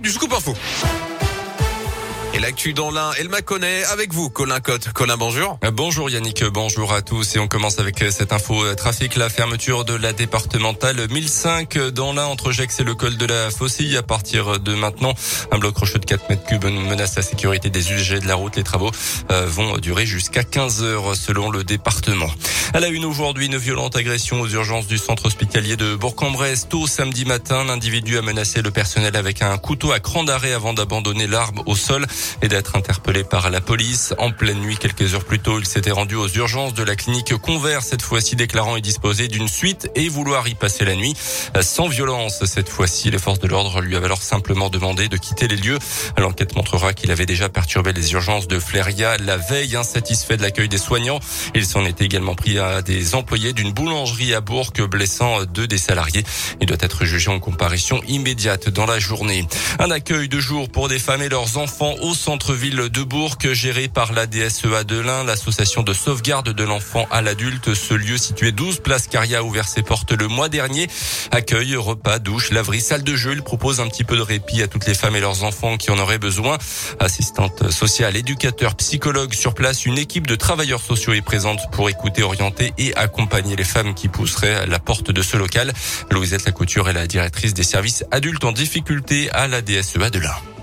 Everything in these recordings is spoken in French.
du scoop info. Et l'actu dans l'un, elle m'a connaît avec vous, Colin Cotte. Colin, bonjour. Euh, bonjour Yannick, bonjour à tous. Et on commence avec euh, cette info euh, trafic, la fermeture de la départementale 1005 dans l'un entre Gex et le col de la Faucille. À partir de maintenant, un bloc rocheux de 4 mètres cubes menace la sécurité des usagers de la route. Les travaux vont durer jusqu'à 15 heures selon le département. À la une aujourd'hui, une violente agression aux urgences du centre hospitalier de Bourg-en-Bresse. Tôt samedi matin, l'individu a menacé le personnel avec un couteau à cran d'arrêt avant d'abandonner l'arme au sol et d'être interpellé par la police. En pleine nuit, quelques heures plus tôt, il s'était rendu aux urgences de la clinique Convert, cette fois-ci déclarant y disposer d'une suite et vouloir y passer la nuit sans violence. Cette fois-ci, les forces de l'ordre lui avaient alors simplement demandé de quitter les lieux. L'enquête montrera qu'il avait déjà perturbé les urgences de Fléria la veille, insatisfait de l'accueil des soignants. Il s'en était également pris à des employés d'une boulangerie à Bourg, blessant deux des salariés. Il doit être jugé en comparution immédiate dans la journée. Un accueil de jour pour des femmes et leurs enfants au centre-ville de Bourg, géré par la DSEA de l'Ain, l'association de sauvegarde de l'enfant à l'adulte. Ce lieu situé 12 place Caria ouvert ses portes le mois dernier. Accueil, repas, douche, laverie, salle de jeu. Il propose un petit peu de répit à toutes les femmes et leurs enfants qui en auraient besoin. Assistante sociale, éducateur, psychologue sur place, une équipe de travailleurs sociaux est présente pour écouter, orienter et accompagner les femmes qui pousseraient à la porte de ce local. Louisette Lacouture est la directrice des services adultes en difficulté à la DSEA de l'Ain.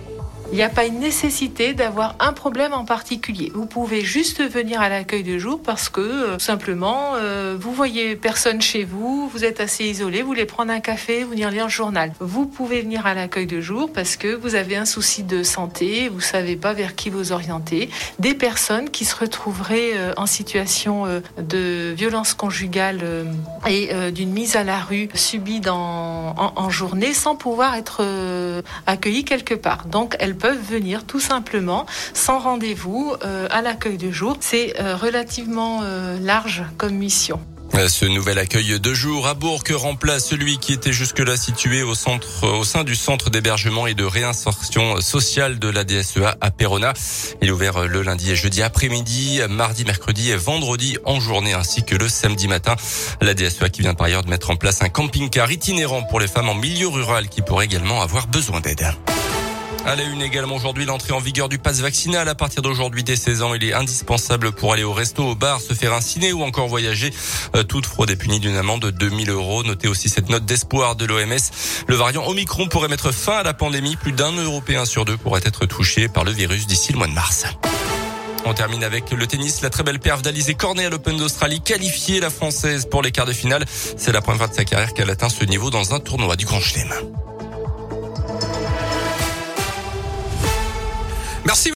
Il n'y a pas une nécessité d'avoir un problème en particulier. Vous pouvez juste venir à l'accueil de jour parce que euh, simplement euh, vous voyez personne chez vous, vous êtes assez isolé, vous voulez prendre un café, vous venir lire le journal. Vous pouvez venir à l'accueil de jour parce que vous avez un souci de santé, vous savez pas vers qui vous orienter. Des personnes qui se retrouveraient euh, en situation de violence conjugale et d'une mise à la rue subie en journée sans pouvoir être accueillies quelque part. Donc elles peuvent venir tout simplement sans rendez-vous euh, à l'accueil de jour. C'est euh, relativement euh, large comme mission. Ce nouvel accueil de jour à Bourg remplace celui qui était jusque-là situé au centre, au sein du centre d'hébergement et de réinsertion sociale de la DSEA à Perona. Il est ouvert le lundi et jeudi après-midi, mardi, mercredi et vendredi en journée ainsi que le samedi matin. La DSEA qui vient par ailleurs de mettre en place un camping-car itinérant pour les femmes en milieu rural qui pourraient également avoir besoin d'aide. À la une également aujourd'hui, l'entrée en vigueur du pass vaccinal. À partir d'aujourd'hui, dès 16 ans, il est indispensable pour aller au resto, au bar, se faire un ciné ou encore voyager. Euh, toute fraude est punie d'une amende de 2000 euros. Notez aussi cette note d'espoir de l'OMS. Le variant Omicron pourrait mettre fin à la pandémie. Plus d'un Européen sur deux pourrait être touché par le virus d'ici le mois de mars. On termine avec le tennis. La très belle perf d'Alizé Cornet à l'Open d'Australie, qualifiée la française pour les quarts de finale. C'est la première fois de sa carrière qu'elle atteint ce niveau dans un tournoi du Grand Chelem. Merci.